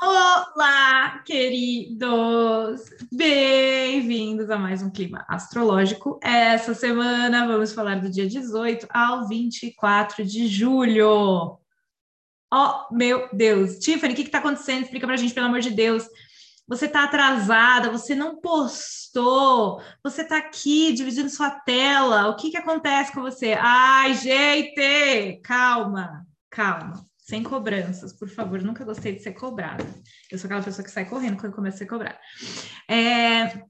Olá, queridos! Bem-vindos a mais um Clima Astrológico. Essa semana vamos falar do dia 18 ao 24 de julho. Oh, meu Deus! Tiffany, o que está acontecendo? Explica para a gente, pelo amor de Deus. Você está atrasada, você não postou, você está aqui dividindo sua tela. O que, que acontece com você? Ai, gente! Calma, calma sem cobranças, por favor. Nunca gostei de ser cobrada. Eu sou aquela pessoa que sai correndo quando começa a ser cobrada. É...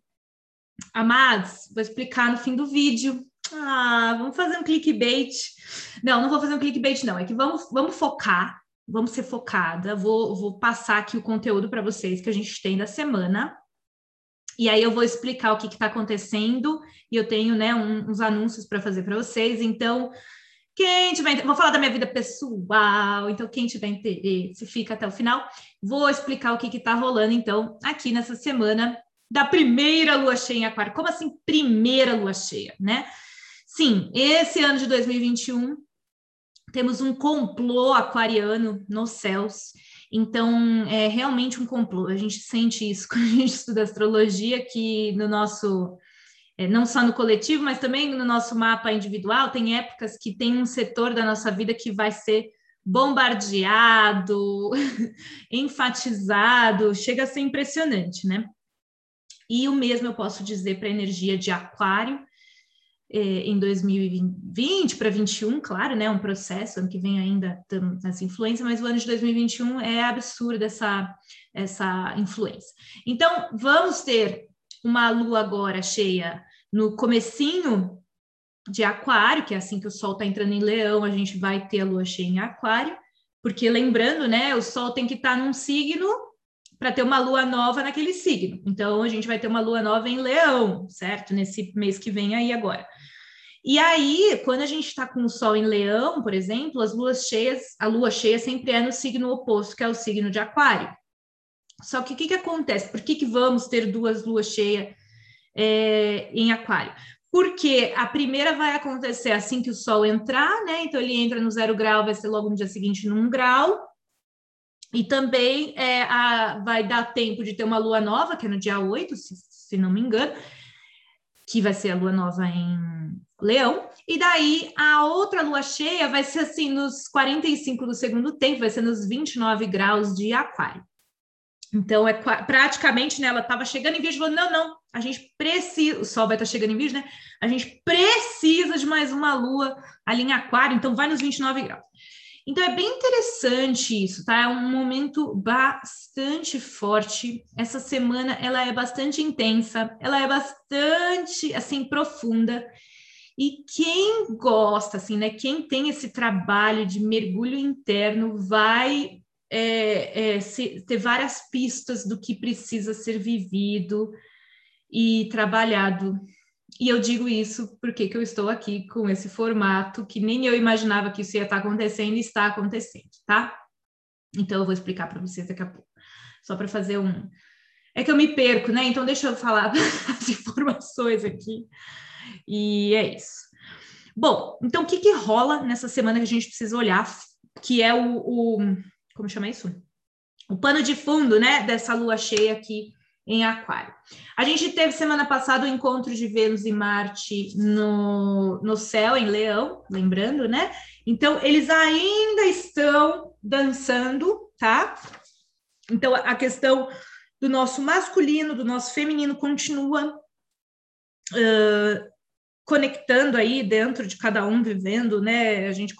Amados, vou explicar no fim do vídeo. Ah, vamos fazer um clickbait. Não, não vou fazer um clickbait, não. É que vamos, vamos focar, vamos ser focada. Vou, vou passar aqui o conteúdo para vocês que a gente tem da semana. E aí eu vou explicar o que está acontecendo e eu tenho né, um, uns anúncios para fazer para vocês. Então, quem tiver, vou falar da minha vida pessoal, então quem tiver interesse, fica até o final. Vou explicar o que está rolando, então, aqui nessa semana da primeira lua cheia em Aquário. Como assim, primeira lua cheia, né? Sim, esse ano de 2021 temos um complô aquariano nos céus. Então, é realmente um complô. A gente sente isso quando a gente estuda astrologia, que no nosso não só no coletivo, mas também no nosso mapa individual, tem épocas que tem um setor da nossa vida que vai ser bombardeado, enfatizado, chega a ser impressionante, né? E o mesmo eu posso dizer para a energia de Aquário é, em 2020 para 2021, claro, né? Um processo, ano que vem ainda estamos nessa influência, mas o ano de 2021 é absurdo essa, essa influência. Então, vamos ter uma lua agora cheia no comecinho de aquário, que é assim que o sol está entrando em leão, a gente vai ter a lua cheia em aquário, porque lembrando, né, o sol tem que estar tá num signo para ter uma lua nova naquele signo. Então a gente vai ter uma lua nova em leão, certo? Nesse mês que vem aí agora. E aí, quando a gente está com o sol em leão, por exemplo, as luas cheias, a lua cheia sempre é no signo oposto, que é o signo de aquário. Só que o que, que acontece? Por que, que vamos ter duas luas cheias é, em aquário. Porque a primeira vai acontecer assim que o Sol entrar, né? Então ele entra no zero grau, vai ser logo no dia seguinte num grau. E também é, a, vai dar tempo de ter uma lua nova, que é no dia 8, se, se não me engano, que vai ser a lua nova em Leão. E daí a outra lua cheia vai ser assim nos 45 do segundo tempo, vai ser nos 29 graus de Aquário. Então, é praticamente, né, ela estava chegando em virgem, falando, não, não, a gente precisa, o Sol vai estar tá chegando em virgem, né? A gente precisa de mais uma Lua ali em aquário, então vai nos 29 graus. Então, é bem interessante isso, tá? É um momento bastante forte. Essa semana, ela é bastante intensa, ela é bastante, assim, profunda. E quem gosta, assim, né? Quem tem esse trabalho de mergulho interno vai é, é, ter várias pistas do que precisa ser vivido e trabalhado. E eu digo isso porque que eu estou aqui com esse formato que nem eu imaginava que isso ia estar acontecendo e está acontecendo, tá? Então eu vou explicar para vocês daqui a pouco. Só para fazer um. É que eu me perco, né? Então deixa eu falar as informações aqui. E é isso. Bom, então o que, que rola nessa semana que a gente precisa olhar, que é o, o como chama isso? O pano de fundo, né, dessa lua cheia aqui em Aquário. A gente teve semana passada o encontro de Vênus e Marte no, no céu, em Leão, lembrando, né? Então, eles ainda estão dançando, tá? Então, a questão do nosso masculino, do nosso feminino continua uh, conectando aí dentro de cada um vivendo, né? A gente,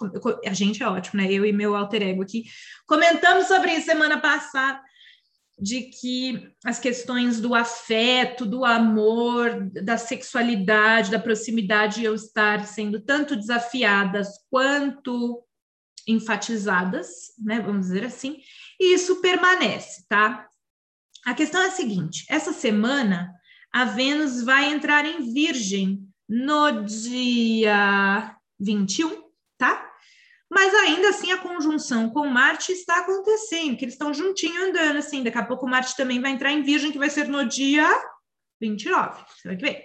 a gente é ótimo, né? Eu e meu alter ego aqui comentamos sobre isso semana passada de que as questões do afeto, do amor, da sexualidade, da proximidade iam estar sendo tanto desafiadas quanto enfatizadas, né? Vamos dizer assim, e isso permanece, tá? A questão é a seguinte: essa semana a Vênus vai entrar em Virgem no dia 21, tá? Mas ainda assim a conjunção com Marte está acontecendo, que eles estão juntinho andando assim. Daqui a pouco Marte também vai entrar em Virgem, que vai ser no dia 29. Você vai ver.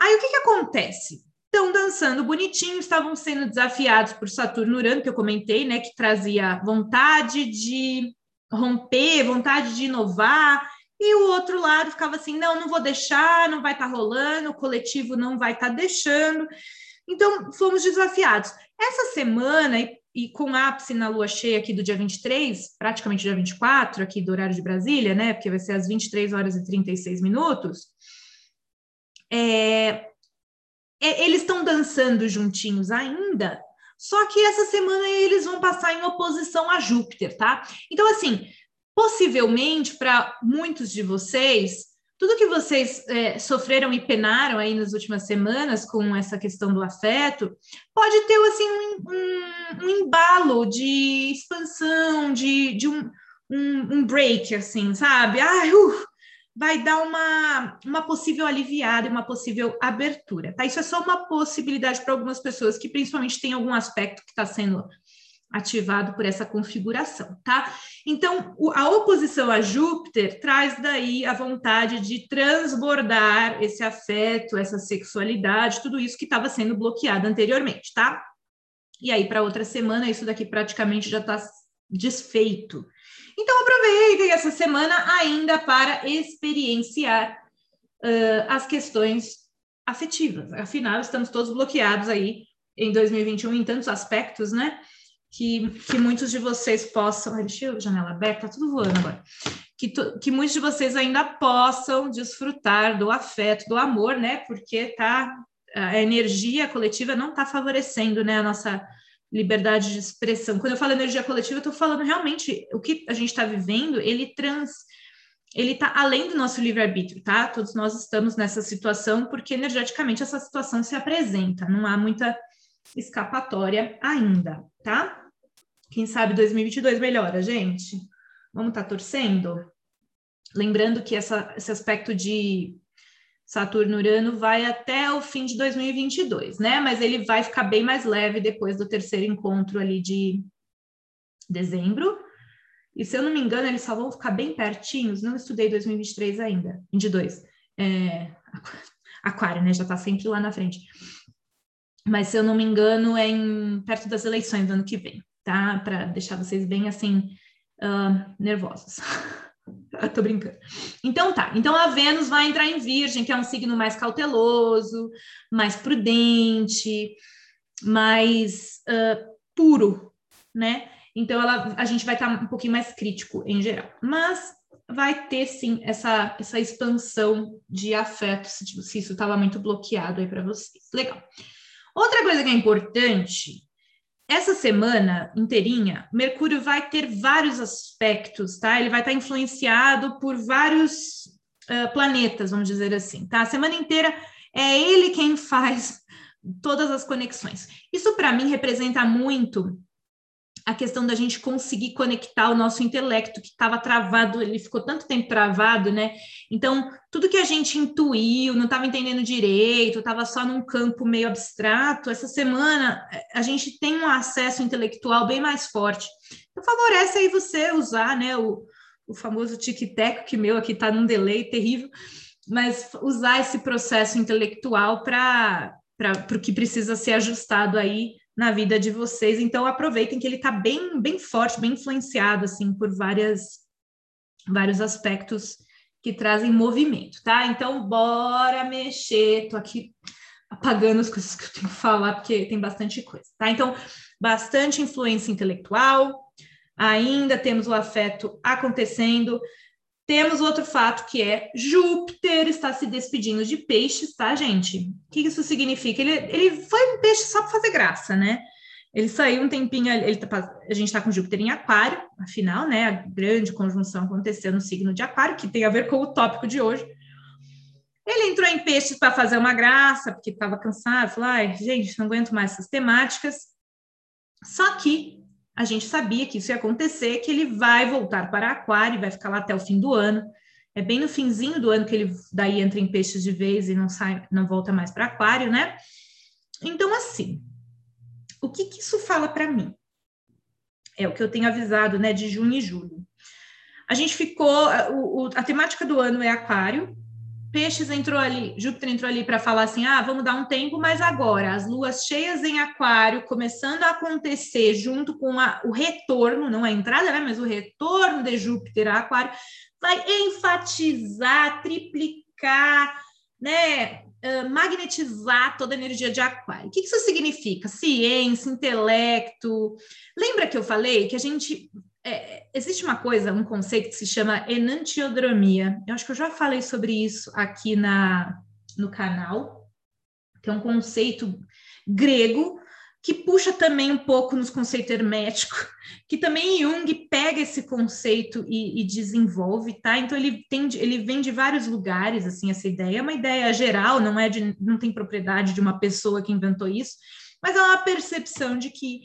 Aí o que, que acontece? Estão dançando bonitinho, estavam sendo desafiados por Saturno Urano, que eu comentei, né? Que trazia vontade de romper, vontade de inovar, e o outro lado ficava assim: não, não vou deixar, não vai estar tá rolando, o coletivo não vai estar tá deixando. Então, fomos desafiados. Essa semana, e, e com ápice na lua cheia aqui do dia 23, praticamente dia 24, aqui do horário de Brasília, né? Porque vai ser às 23 horas e 36 minutos. É, é, eles estão dançando juntinhos ainda, só que essa semana eles vão passar em oposição a Júpiter, tá? Então, assim, possivelmente para muitos de vocês, tudo que vocês é, sofreram e penaram aí nas últimas semanas com essa questão do afeto, pode ter assim um, um, um embalo de expansão, de, de um, um, break, assim, sabe? Ai, uh, vai dar uma, uma possível aliviada, uma possível abertura, tá? Isso é só uma possibilidade para algumas pessoas que principalmente tem algum aspecto que está sendo ativado por essa configuração, tá? Então, a oposição a Júpiter traz daí a vontade de transbordar esse afeto, essa sexualidade, tudo isso que estava sendo bloqueado anteriormente, tá? E aí, para outra semana, isso daqui praticamente já está desfeito. Então, aproveitem essa semana ainda para experienciar uh, as questões afetivas. Afinal, estamos todos bloqueados aí em 2021 em tantos aspectos, né? Que, que muitos de vocês possam. deixa eu janela aberta, tá tudo voando agora. Que, que muitos de vocês ainda possam desfrutar do afeto, do amor, né? Porque tá, a energia coletiva não está favorecendo né, a nossa liberdade de expressão. Quando eu falo energia coletiva, eu estou falando realmente o que a gente está vivendo, ele trans. Ele está além do nosso livre-arbítrio, tá? Todos nós estamos nessa situação porque energeticamente essa situação se apresenta, não há muita escapatória ainda, tá? Quem sabe 2022 melhora, gente? Vamos estar tá torcendo? Lembrando que essa, esse aspecto de Saturno-Urano vai até o fim de 2022, né? Mas ele vai ficar bem mais leve depois do terceiro encontro ali de dezembro. E se eu não me engano, eles só vão ficar bem pertinhos. Não estudei 2023 ainda, 22. É, aquário, né? Já tá sempre lá na frente. Mas se eu não me engano, é em, perto das eleições do ano que vem, tá? Para deixar vocês bem assim, uh, nervosos. Tô brincando. Então tá. Então a Vênus vai entrar em Virgem, que é um signo mais cauteloso, mais prudente, mais uh, puro, né? Então ela, a gente vai estar tá um pouquinho mais crítico em geral. Mas vai ter sim essa, essa expansão de afeto, se, se isso estava muito bloqueado aí para vocês. Legal. Outra coisa que é importante essa semana inteirinha, Mercúrio vai ter vários aspectos, tá? Ele vai estar influenciado por vários uh, planetas, vamos dizer assim, tá? A semana inteira é ele quem faz todas as conexões. Isso para mim representa muito a questão da gente conseguir conectar o nosso intelecto que estava travado, ele ficou tanto tempo travado, né? Então, tudo que a gente intuiu, não estava entendendo direito, estava só num campo meio abstrato, essa semana a gente tem um acesso intelectual bem mais forte. Então, favorece aí você usar, né, o, o famoso tic-tac, que meu aqui está num delay terrível, mas usar esse processo intelectual para o que precisa ser ajustado aí na vida de vocês. Então aproveitem que ele está bem, bem forte, bem influenciado assim por várias vários aspectos que trazem movimento, tá? Então bora mexer. Tô aqui apagando as coisas que eu tenho que falar porque tem bastante coisa, tá? Então bastante influência intelectual. Ainda temos o afeto acontecendo. Temos outro fato que é Júpiter está se despedindo de peixes, tá, gente? O que isso significa? Ele, ele foi um peixe só para fazer graça, né? Ele saiu um tempinho, ele tá, a gente está com Júpiter em Aquário, afinal, né? A grande conjunção aconteceu no signo de Aquário, que tem a ver com o tópico de hoje. Ele entrou em peixes para fazer uma graça, porque estava cansado, falou: ai, gente, não aguento mais essas temáticas. Só que a gente sabia que isso ia acontecer, que ele vai voltar para Aquário, vai ficar lá até o fim do ano. É bem no finzinho do ano que ele daí entra em peixes de vez e não sai, não volta mais para Aquário, né? Então, assim, o que, que isso fala para mim? É o que eu tenho avisado, né, de junho e julho. A gente ficou, o, o, a temática do ano é Aquário, Peixes entrou ali, Júpiter entrou ali para falar assim: ah, vamos dar um tempo, mas agora as luas cheias em Aquário começando a acontecer junto com a, o retorno, não a entrada, né, mas o retorno de Júpiter a Aquário, vai enfatizar, triplicar, né, magnetizar toda a energia de Aquário. O que isso significa? Ciência, intelecto. Lembra que eu falei que a gente é, existe uma coisa, um conceito que se chama enantiodromia. Eu acho que eu já falei sobre isso aqui na, no canal, que é um conceito grego que puxa também um pouco nos conceitos herméticos, que também Jung pega esse conceito e, e, desenvolve, tá? Então ele tem, ele vem de vários lugares, assim, essa ideia é uma ideia geral, não é de, não tem propriedade de uma pessoa que inventou isso, mas é uma percepção de que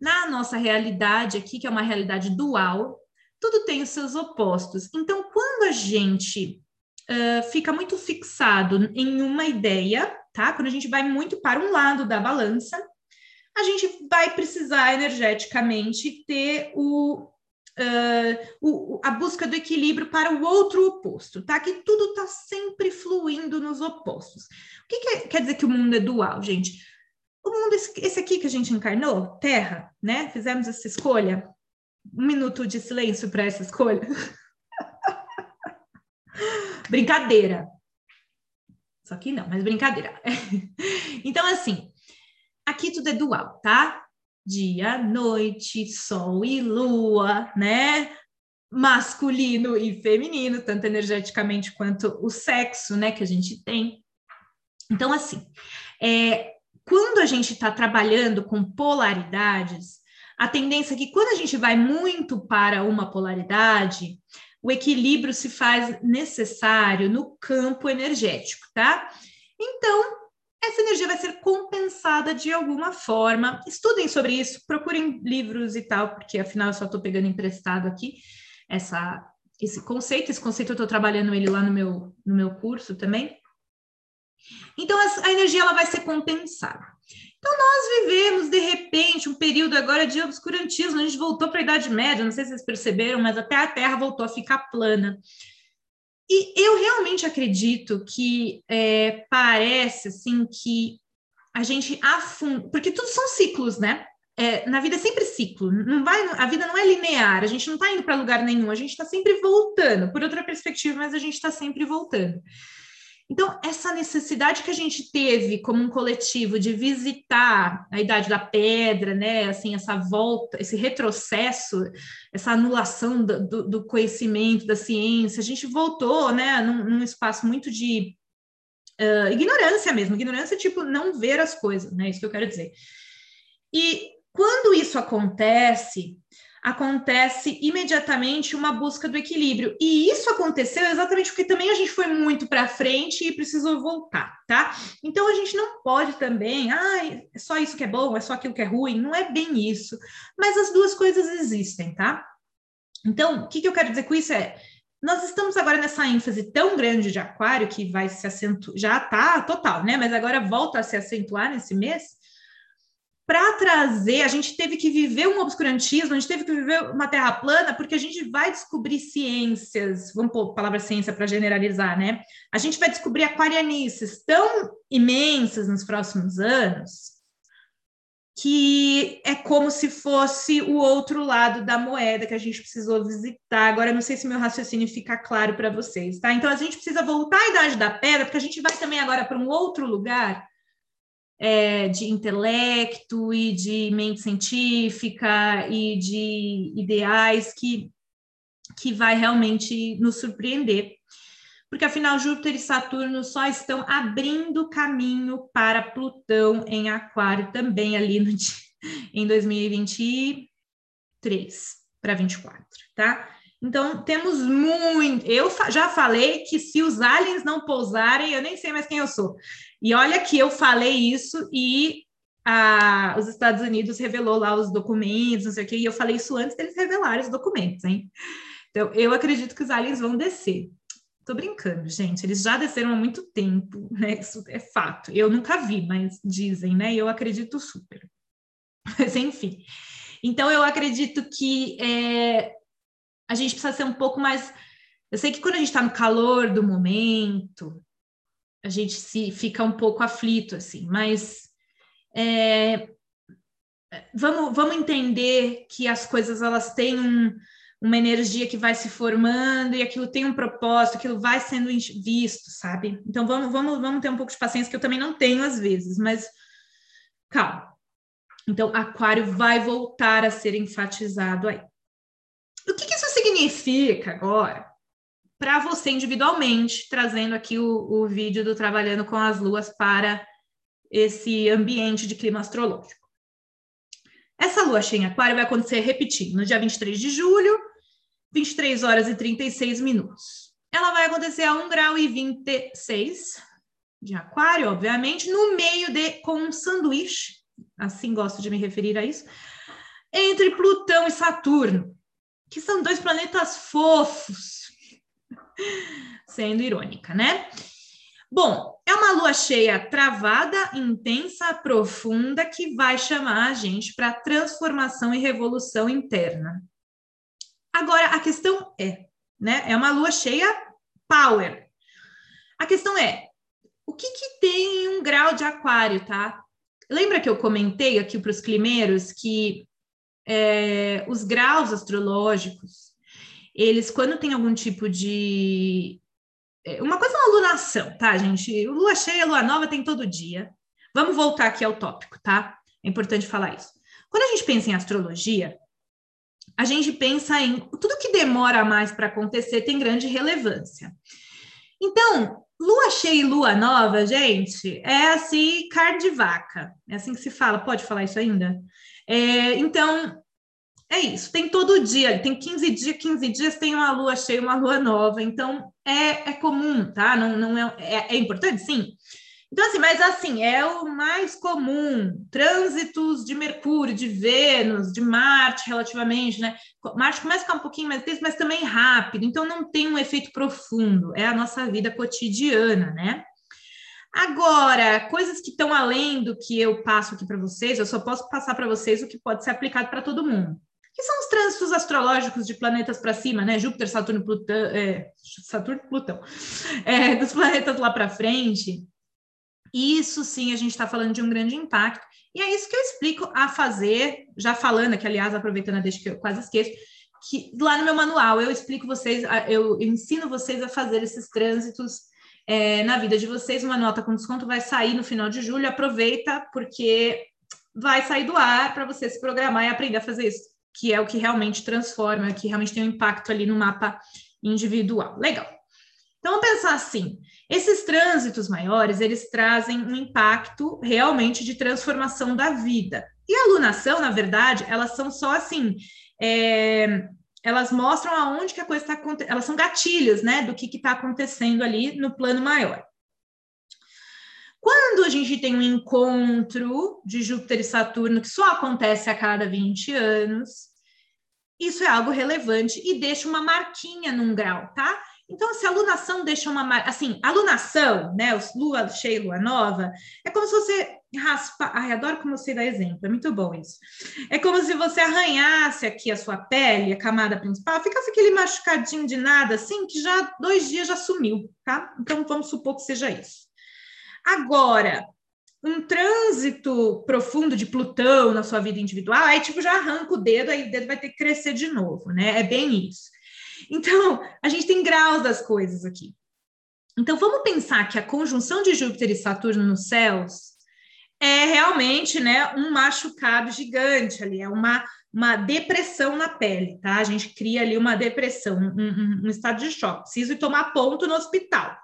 na nossa realidade aqui, que é uma realidade dual, tudo tem os seus opostos. Então, quando a gente uh, fica muito fixado em uma ideia, tá? Quando a gente vai muito para um lado da balança, a gente vai precisar energeticamente ter o, uh, o, a busca do equilíbrio para o outro oposto, tá? Que tudo está sempre fluindo nos opostos. O que, que é, quer dizer que o mundo é dual, gente? O mundo, esse aqui que a gente encarnou, Terra, né? Fizemos essa escolha. Um minuto de silêncio para essa escolha. brincadeira. Só que não, mas brincadeira. então, assim, aqui tudo é dual, tá? Dia, noite, sol e lua, né? Masculino e feminino, tanto energeticamente quanto o sexo, né, que a gente tem. Então, assim, é, quando a gente está trabalhando com polaridades, a tendência é que quando a gente vai muito para uma polaridade, o equilíbrio se faz necessário no campo energético, tá? Então, essa energia vai ser compensada de alguma forma. Estudem sobre isso, procurem livros e tal, porque afinal eu só estou pegando emprestado aqui essa, esse conceito. Esse conceito eu estou trabalhando ele lá no meu, no meu curso também. Então, a energia ela vai ser compensada. Então, nós vivemos, de repente, um período agora de obscurantismo. A gente voltou para a Idade Média, não sei se vocês perceberam, mas até a Terra voltou a ficar plana. E eu realmente acredito que é, parece assim que a gente afunda, porque tudo são ciclos, né? É, na vida é sempre ciclo, não vai, a vida não é linear, a gente não está indo para lugar nenhum, a gente está sempre voltando, por outra perspectiva, mas a gente está sempre voltando. Então, essa necessidade que a gente teve como um coletivo de visitar a Idade da Pedra, né, assim, essa volta, esse retrocesso, essa anulação do, do, conhecimento, da ciência, a gente voltou, né, num, num espaço muito de uh, ignorância mesmo, ignorância tipo não ver as coisas, né, isso que eu quero dizer. E quando isso acontece, acontece imediatamente uma busca do equilíbrio. E isso aconteceu exatamente porque também a gente foi muito para frente e precisou voltar, tá? Então a gente não pode também, ah, é só isso que é bom, é só aquilo que é ruim, não é bem isso. Mas as duas coisas existem, tá? Então, o que, que eu quero dizer com isso é nós estamos agora nessa ênfase tão grande de aquário que vai se acentuar, já tá total, né? Mas agora volta a se acentuar nesse mês para trazer, a gente teve que viver um obscurantismo, a gente teve que viver uma terra plana, porque a gente vai descobrir ciências, vamos pôr a palavra ciência para generalizar, né? A gente vai descobrir aquarianices tão imensas nos próximos anos que é como se fosse o outro lado da moeda que a gente precisou visitar. Agora, não sei se meu raciocínio fica claro para vocês, tá? Então, a gente precisa voltar à Idade da Pedra, porque a gente vai também agora para um outro lugar é, de intelecto e de mente científica e de ideais que, que vai realmente nos surpreender. Porque afinal, Júpiter e Saturno só estão abrindo caminho para Plutão em Aquário também ali no, em 2023 para 24, tá? Então, temos muito. Eu já falei que se os aliens não pousarem, eu nem sei mais quem eu sou. E olha que eu falei isso e a, os Estados Unidos revelou lá os documentos, não sei o quê, e eu falei isso antes deles revelarem os documentos, hein? Então, eu acredito que os aliens vão descer. Tô brincando, gente. Eles já desceram há muito tempo, né? Isso é fato. Eu nunca vi, mas dizem, né? Eu acredito super. Mas enfim. Então, eu acredito que é, a gente precisa ser um pouco mais. Eu sei que quando a gente está no calor do momento, a gente se fica um pouco aflito, assim, mas é, vamos, vamos entender que as coisas elas têm um, uma energia que vai se formando e aquilo tem um propósito, aquilo vai sendo visto, sabe? Então vamos, vamos, vamos ter um pouco de paciência que eu também não tenho às vezes, mas calma. Então, aquário vai voltar a ser enfatizado aí. O que, que isso significa agora para você individualmente, trazendo aqui o, o vídeo do Trabalhando com as Luas para esse ambiente de clima astrológico? Essa lua cheia em aquário vai acontecer repetindo no dia 23 de julho, 23 horas e 36 minutos. Ela vai acontecer a 1 grau e 26 de aquário, obviamente, no meio de com um sanduíche, assim gosto de me referir a isso, entre Plutão e Saturno, que são dois planetas fofos, sendo irônica, né? Bom, é uma lua cheia travada, intensa, profunda, que vai chamar a gente para transformação e revolução interna. Agora, a questão é, né? É uma lua cheia power. A questão é, o que, que tem em um grau de aquário, tá? Lembra que eu comentei aqui para os climeiros que é, os graus astrológicos, eles, quando tem algum tipo de é, uma coisa é uma lunação, tá, gente? Lua cheia, lua nova tem todo dia. Vamos voltar aqui ao tópico, tá? É importante falar isso. Quando a gente pensa em astrologia, a gente pensa em tudo que demora mais para acontecer tem grande relevância. Então, lua cheia e lua nova, gente, é assim, carne de vaca. É assim que se fala. Pode falar isso ainda? É, então, é isso, tem todo dia, tem 15 dias, 15 dias tem uma lua cheia, uma lua nova, então é, é comum, tá? Não, não é, é, é importante, sim. Então, assim, mas assim, é o mais comum, trânsitos de Mercúrio, de Vênus, de Marte, relativamente, né? Marte começa a ficar um pouquinho mais tenso, mas também rápido, então não tem um efeito profundo, é a nossa vida cotidiana, né? Agora, coisas que estão além do que eu passo aqui para vocês, eu só posso passar para vocês o que pode ser aplicado para todo mundo que são os trânsitos astrológicos de planetas para cima, né? Júpiter, Saturno, Plutão, é, Saturno, Plutão, é, dos planetas lá para frente. Isso sim, a gente está falando de um grande impacto. E é isso que eu explico a fazer, já falando aqui, aliás, aproveitando a deixa que eu quase esqueço, que lá no meu manual eu explico vocês, eu ensino vocês a fazer esses trânsitos é, na vida de vocês. Uma nota com desconto vai sair no final de julho. Aproveita, porque vai sair do ar para você se programar e aprender a fazer isso que é o que realmente transforma, que realmente tem um impacto ali no mapa individual. Legal. Então, vamos pensar assim: esses trânsitos maiores, eles trazem um impacto realmente de transformação da vida. E a alunação, na verdade, elas são só assim, é, elas mostram aonde que a coisa está acontecendo, elas são gatilhos, né, do que está acontecendo ali no plano maior. Quando a gente tem um encontro de Júpiter e Saturno, que só acontece a cada 20 anos, isso é algo relevante e deixa uma marquinha num grau, tá? Então, se a lunação deixa uma marca, assim, a lunação, né, os lua cheia, lua nova, é como se você raspa, ai, adoro como você dá exemplo, é muito bom isso. É como se você arranhasse aqui a sua pele, a camada principal, ficasse aquele machucadinho de nada, assim, que já dois dias já sumiu, tá? Então, vamos supor que seja isso. Agora, um trânsito profundo de Plutão na sua vida individual, aí tipo já arranca o dedo, aí o dedo vai ter que crescer de novo, né? É bem isso. Então, a gente tem graus das coisas aqui. Então, vamos pensar que a conjunção de Júpiter e Saturno nos céus é realmente, né, um machucado gigante ali, é uma, uma depressão na pele, tá? A gente cria ali uma depressão, um, um, um estado de choque. Preciso ir tomar ponto no hospital.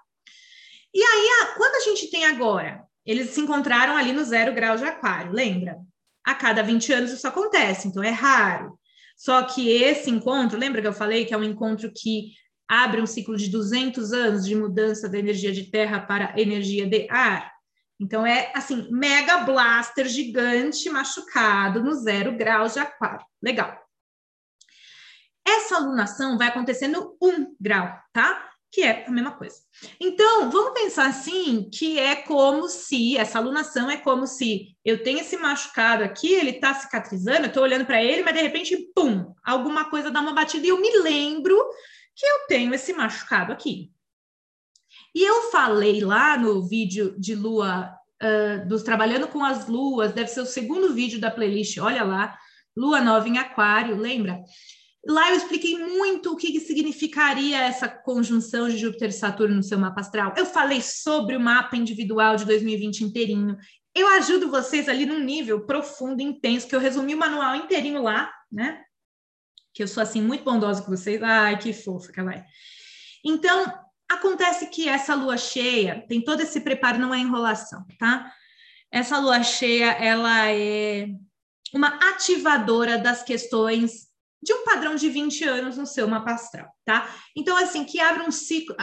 E aí, quando a gente tem agora, eles se encontraram ali no zero grau de aquário, lembra? A cada 20 anos isso acontece, então é raro. Só que esse encontro, lembra que eu falei que é um encontro que abre um ciclo de 200 anos de mudança da energia de terra para energia de ar? Então é assim, mega blaster gigante machucado no zero grau de aquário. Legal. Essa alunação vai acontecer no um grau, tá? Que é a mesma coisa. Então, vamos pensar assim, que é como se, essa alunação é como se eu tenho esse machucado aqui, ele está cicatrizando, eu estou olhando para ele, mas de repente, pum, alguma coisa dá uma batida e eu me lembro que eu tenho esse machucado aqui. E eu falei lá no vídeo de lua, uh, dos Trabalhando com as Luas, deve ser o segundo vídeo da playlist, olha lá, Lua Nova em Aquário, lembra? Lá eu expliquei muito o que, que significaria essa conjunção de Júpiter e Saturno no seu mapa astral. Eu falei sobre o mapa individual de 2020 inteirinho. Eu ajudo vocês ali num nível profundo, intenso, que eu resumi o manual inteirinho lá, né? Que eu sou assim muito bondosa com vocês. Ai, que fofa que ela é. Então, acontece que essa lua cheia tem todo esse preparo, não é enrolação, tá? Essa lua cheia, ela é uma ativadora das questões de um padrão de 20 anos no seu mapa astral, tá? Então, assim, que abre um ciclo,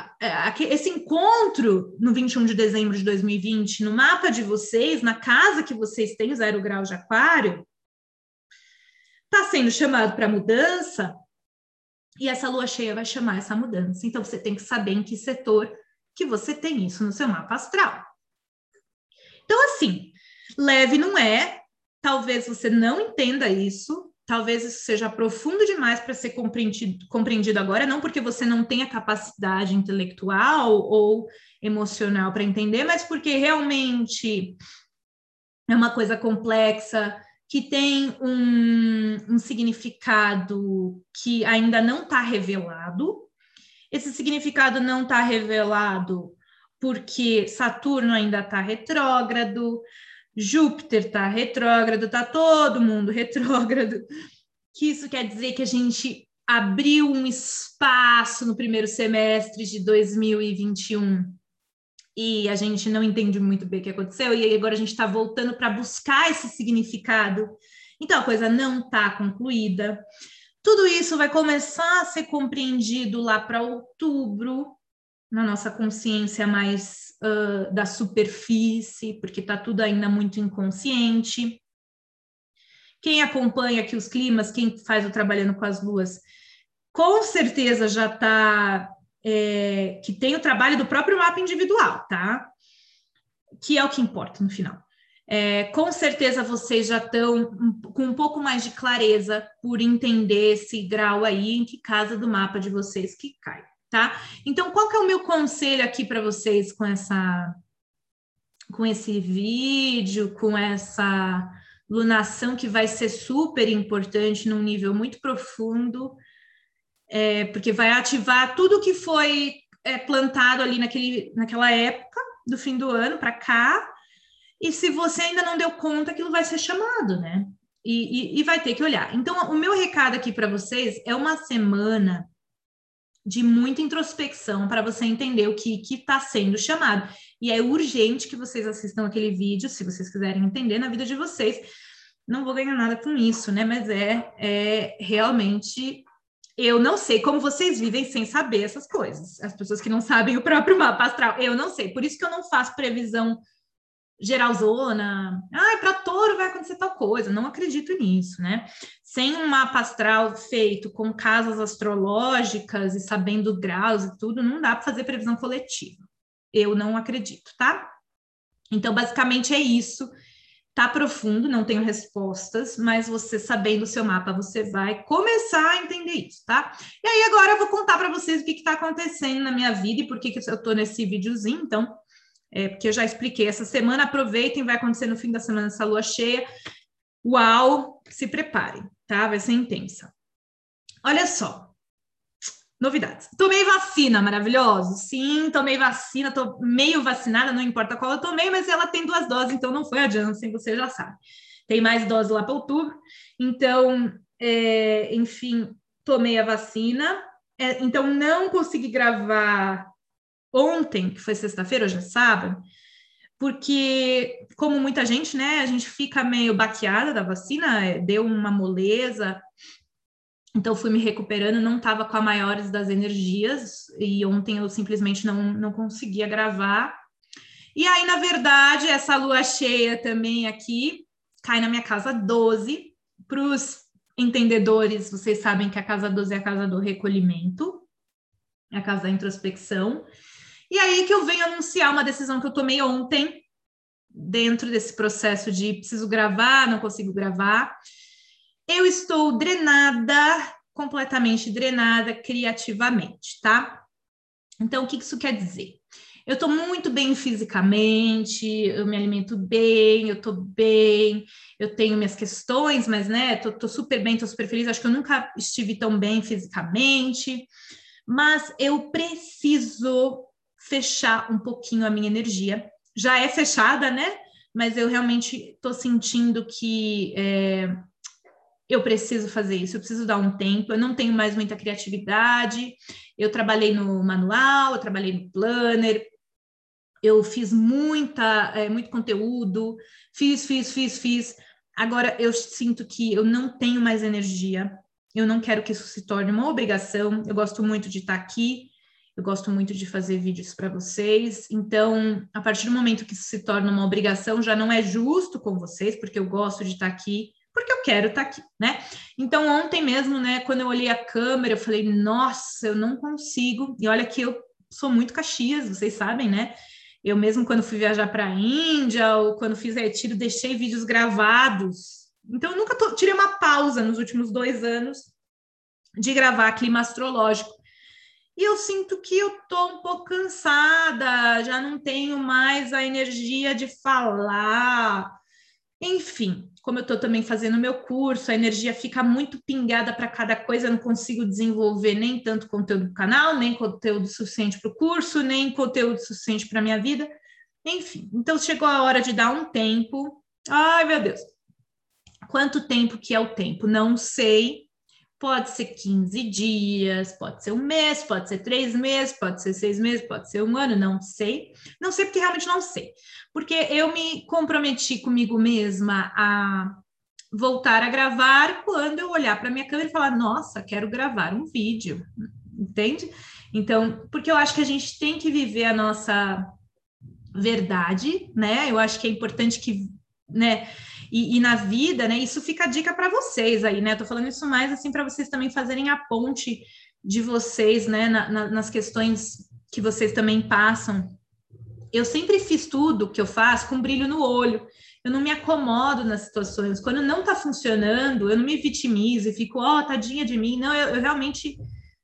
esse encontro no 21 de dezembro de 2020, no mapa de vocês, na casa que vocês têm, zero grau de aquário, está sendo chamado para mudança, e essa lua cheia vai chamar essa mudança. Então, você tem que saber em que setor que você tem isso no seu mapa astral. Então, assim, leve não é, talvez você não entenda isso, talvez isso seja profundo demais para ser compreendido, compreendido agora, não porque você não tenha capacidade intelectual ou emocional para entender, mas porque realmente é uma coisa complexa, que tem um, um significado que ainda não está revelado. Esse significado não está revelado porque Saturno ainda está retrógrado, Júpiter está retrógrado, está todo mundo retrógrado. Que isso quer dizer que a gente abriu um espaço no primeiro semestre de 2021 e a gente não entende muito bem o que aconteceu, e agora a gente está voltando para buscar esse significado. Então a coisa não está concluída. Tudo isso vai começar a ser compreendido lá para outubro, na nossa consciência mais uh, da superfície, porque está tudo ainda muito inconsciente. Quem acompanha aqui os climas, quem faz o Trabalhando com as Luas, com certeza já está. É, que tem o trabalho do próprio mapa individual, tá? Que é o que importa no final. É, com certeza vocês já estão com um pouco mais de clareza por entender esse grau aí, em que casa do mapa de vocês que cai tá? Então, qual que é o meu conselho aqui para vocês com essa com esse vídeo, com essa lunação que vai ser super importante num nível muito profundo, é, porque vai ativar tudo que foi é, plantado ali naquele, naquela época do fim do ano para cá. E se você ainda não deu conta, aquilo vai ser chamado, né? E, e, e vai ter que olhar. Então, o meu recado aqui para vocês é uma semana de muita introspecção para você entender o que está sendo chamado. E é urgente que vocês assistam aquele vídeo, se vocês quiserem entender na vida de vocês. Não vou ganhar nada com isso, né? Mas é, é realmente. Eu não sei como vocês vivem sem saber essas coisas. As pessoas que não sabem o próprio mapa astral, eu não sei. Por isso que eu não faço previsão geralzona, ah, para touro vai acontecer tal coisa, não acredito nisso, né? Sem um mapa astral feito com casas astrológicas e sabendo graus e tudo, não dá para fazer previsão coletiva. Eu não acredito, tá? Então, basicamente é isso. Tá profundo, não tenho respostas, mas você sabendo o seu mapa, você vai começar a entender isso, tá? E aí agora eu vou contar para vocês o que está acontecendo na minha vida e por que, que eu estou nesse videozinho. Então, é, porque eu já expliquei. Essa semana, aproveitem, vai acontecer no fim da semana essa lua cheia. Uau, se preparem, tá? Vai ser intensa. Olha só, novidades. Tomei vacina, maravilhoso. Sim, tomei vacina, tô meio vacinada, não importa qual eu tomei, mas ela tem duas doses, então não foi a Janssen, você já sabe. Tem mais doses lá para outubro. Então, é, enfim, tomei a vacina. É, então, não consegui gravar ontem, que foi sexta-feira, hoje é sábado, porque, como muita gente, né, a gente fica meio baqueada da vacina, é, deu uma moleza, então fui me recuperando, não estava com a maiores das energias, e ontem eu simplesmente não, não conseguia gravar. E aí, na verdade, essa lua cheia também aqui cai na minha casa 12. Para os entendedores, vocês sabem que a casa 12 é a casa do recolhimento, é a casa da introspecção. E aí que eu venho anunciar uma decisão que eu tomei ontem, dentro desse processo de preciso gravar, não consigo gravar. Eu estou drenada, completamente drenada criativamente, tá? Então, o que isso quer dizer? eu estou muito bem fisicamente, eu me alimento bem, eu estou bem, eu tenho minhas questões, mas né, tô, tô super bem, tô super feliz. Acho que eu nunca estive tão bem fisicamente, mas eu preciso fechar um pouquinho a minha energia. Já é fechada, né? Mas eu realmente estou sentindo que é, eu preciso fazer isso, eu preciso dar um tempo, eu não tenho mais muita criatividade, eu trabalhei no manual, eu trabalhei no planner, eu fiz muita, é, muito conteúdo, fiz, fiz, fiz, fiz. Agora eu sinto que eu não tenho mais energia, eu não quero que isso se torne uma obrigação. Eu gosto muito de estar aqui, eu gosto muito de fazer vídeos para vocês. Então, a partir do momento que isso se torna uma obrigação, já não é justo com vocês, porque eu gosto de estar aqui, porque eu quero estar aqui, né? Então, ontem mesmo, né, quando eu olhei a câmera, eu falei, nossa, eu não consigo. E olha que eu sou muito Caxias, vocês sabem, né? Eu mesmo quando fui viajar para a Índia ou quando fiz retiro, deixei vídeos gravados. Então, eu nunca tirei uma pausa nos últimos dois anos de gravar clima astrológico. E eu sinto que eu tô um pouco cansada, já não tenho mais a energia de falar. Enfim, como eu estou também fazendo meu curso, a energia fica muito pingada para cada coisa, eu não consigo desenvolver nem tanto conteúdo do canal, nem conteúdo suficiente para o curso, nem conteúdo suficiente para minha vida. Enfim, então chegou a hora de dar um tempo. Ai, meu Deus. Quanto tempo que é o tempo? Não sei. Pode ser 15 dias, pode ser um mês, pode ser três meses, pode ser seis meses, pode ser um ano, não sei. Não sei porque realmente não sei. Porque eu me comprometi comigo mesma a voltar a gravar quando eu olhar para minha câmera e falar: nossa, quero gravar um vídeo, entende? Então, porque eu acho que a gente tem que viver a nossa verdade, né? Eu acho que é importante que, né? E, e, na vida, né? Isso fica a dica para vocês aí, né? Eu tô falando isso mais assim para vocês também fazerem a ponte de vocês, né? Na, na, nas questões que vocês também passam. Eu sempre fiz tudo que eu faço com brilho no olho. Eu não me acomodo nas situações. Quando não tá funcionando, eu não me vitimizo e fico, ó, oh, tadinha de mim. Não, eu, eu realmente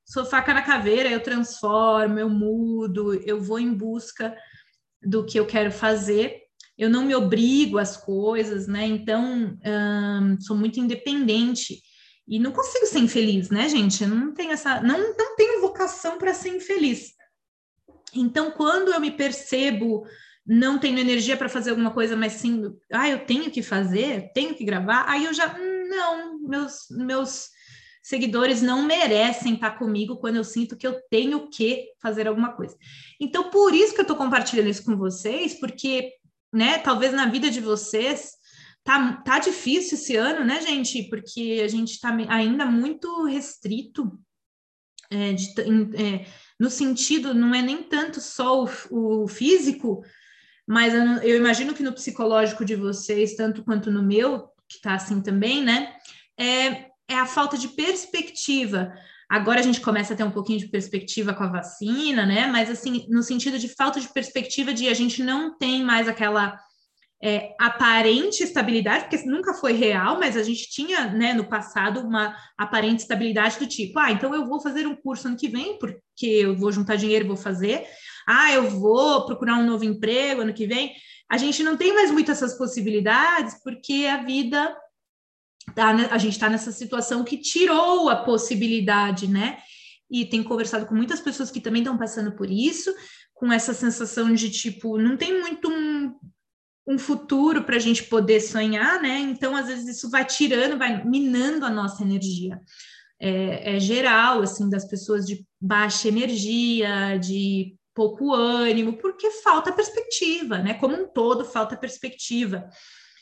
sou faca na caveira, eu transformo, eu mudo, eu vou em busca do que eu quero fazer eu não me obrigo às coisas, né? Então, hum, sou muito independente e não consigo ser infeliz, né, gente? Eu não tenho essa, não, não tenho vocação para ser infeliz. Então, quando eu me percebo não tendo energia para fazer alguma coisa, mas sim, ah, eu tenho que fazer, tenho que gravar, aí eu já, não, meus, meus seguidores não merecem estar comigo quando eu sinto que eu tenho que fazer alguma coisa. Então, por isso que eu estou compartilhando isso com vocês, porque né? Talvez na vida de vocês tá, tá difícil esse ano, né, gente? Porque a gente está ainda muito restrito é, de, é, no sentido, não é nem tanto só o, o físico, mas eu, eu, imagino que no psicológico de vocês, tanto quanto no meu, que está assim também, né? É, é a falta de perspectiva. Agora a gente começa a ter um pouquinho de perspectiva com a vacina, né? Mas assim, no sentido de falta de perspectiva de a gente não tem mais aquela é, aparente estabilidade, porque nunca foi real, mas a gente tinha, né, no passado, uma aparente estabilidade do tipo, ah, então eu vou fazer um curso ano que vem, porque eu vou juntar dinheiro e vou fazer, ah, eu vou procurar um novo emprego ano que vem. A gente não tem mais muitas essas possibilidades, porque a vida tá, a gente está nessa situação que tirou a possibilidade, né? E tem conversado com muitas pessoas que também estão passando por isso, com essa sensação de tipo, não tem muito um, um futuro para a gente poder sonhar, né? Então, às vezes, isso vai tirando, vai minando a nossa energia. É, é geral, assim, das pessoas de baixa energia, de pouco ânimo, porque falta perspectiva, né? Como um todo, falta perspectiva.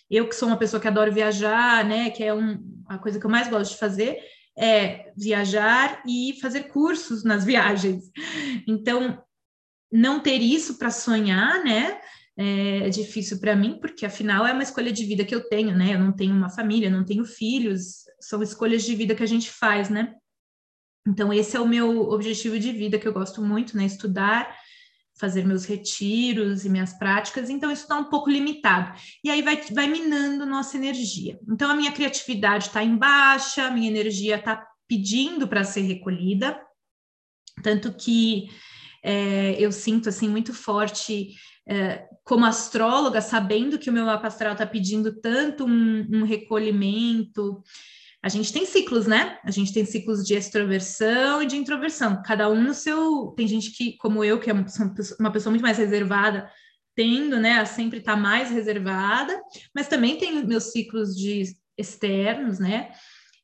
Eu que sou uma pessoa que adoro viajar, né, que é um, a coisa que eu mais gosto de fazer, é viajar e fazer cursos nas viagens. Então, não ter isso para sonhar, né, é difícil para mim, porque afinal é uma escolha de vida que eu tenho, né? Eu não tenho uma família, não tenho filhos, são escolhas de vida que a gente faz, né? Então, esse é o meu objetivo de vida que eu gosto muito, né? Estudar fazer meus retiros e minhas práticas, então isso está um pouco limitado. E aí vai, vai minando nossa energia. Então a minha criatividade está em baixa, a minha energia está pedindo para ser recolhida, tanto que É, eu sinto assim muito forte é, como astróloga, sabendo que o meu mapa astral está pedindo tanto um, um, recolhimento. A gente tem ciclos, né? A gente tem ciclos de extroversão e de introversão, cada um no seu. Tem gente que, como eu, que é uma pessoa muito mais reservada, tendo, né, a sempre estar tá mais reservada, mas também tem meus ciclos de externos, né?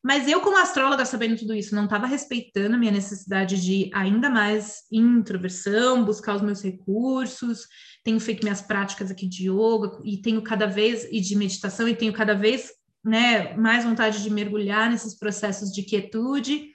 Mas eu, como astróloga, sabendo tudo isso, não estava respeitando a minha necessidade de ainda mais introversão, buscar os meus recursos, tenho feito minhas práticas aqui de yoga e tenho cada vez e de meditação e tenho cada vez né, mais vontade de mergulhar nesses processos de quietude.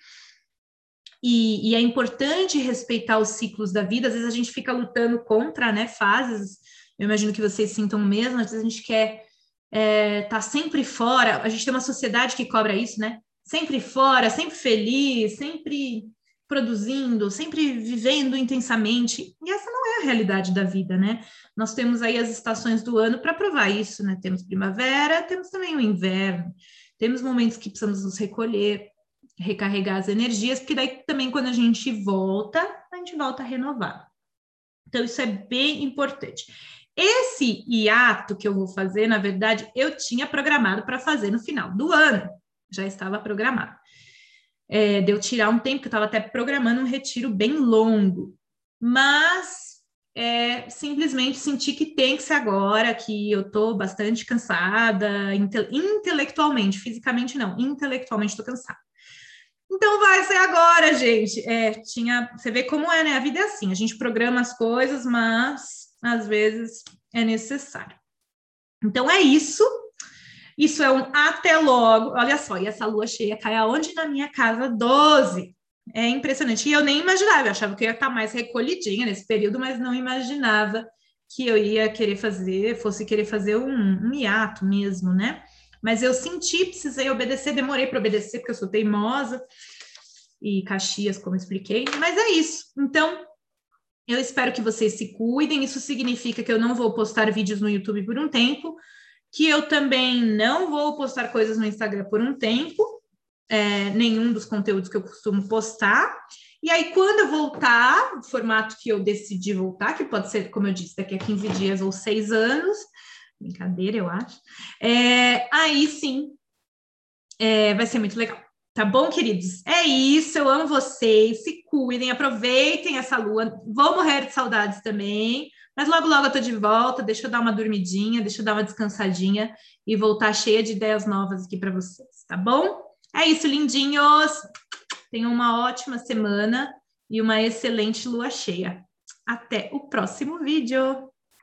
E, e, é importante respeitar os ciclos da vida. Às vezes a gente fica lutando contra, né, fases. Eu imagino que vocês sintam mesmo. Às vezes a gente quer é, tá sempre fora. A gente tem uma sociedade que cobra isso, né? Sempre fora, sempre feliz, sempre produzindo, sempre vivendo intensamente. E essa não a realidade da vida, né? Nós temos aí as estações do ano para provar isso, né? Temos primavera, temos também o inverno. Temos momentos que precisamos nos recolher, recarregar as energias, porque daí também quando a gente volta, a gente volta renovado. Então isso é bem importante. Esse hiato que eu vou fazer, na verdade, eu tinha programado para fazer no final do ano, já estava programado é, tirar um tempo, que eu estava até programando um retiro bem longo, mas é, simplesmente senti que tem que ser agora, que eu estou bastante cansada, inte intelectualmente, fisicamente não, intelectualmente estou cansada. Então vai ser agora, gente. É, tinha, você vê como é, né? A vida é assim, a gente programa as coisas, mas às vezes é necessário. Então é isso. Isso é um até logo. Olha só, e essa lua cheia cai aonde? Na minha casa 12. É impressionante. E eu nem imaginava, eu achava que eu ia estar mais recolhidinha nesse período, mas não imaginava que eu ia querer fazer, fosse querer fazer um, um hiato mesmo, né? Mas eu senti, precisei obedecer, demorei para obedecer, porque eu sou teimosa, e Caxias, como expliquei, mas é isso. Então, eu espero que vocês se cuidem. Isso significa que eu não vou postar vídeos no YouTube por um tempo, que eu também não vou postar coisas no Instagram por um tempo, é, nenhum dos conteúdos que eu costumo postar. E aí, quando eu voltar, o formato que eu decidi voltar, que pode ser, como eu disse, daqui a 15 dias ou 6 anos, brincadeira, eu acho, é, aí sim é, vai ser muito legal. Tá bom, queridos? É isso, eu amo vocês, se cuidem, aproveitem essa lua, vou morrer de saudades também, mas logo, logo eu tô de volta, deixa eu dar uma dormidinha, deixa eu dar uma descansadinha e voltar cheia de ideias novas aqui para vocês, tá bom? É isso, lindinhos! Tenham uma ótima semana e uma excelente lua cheia. Até o próximo vídeo!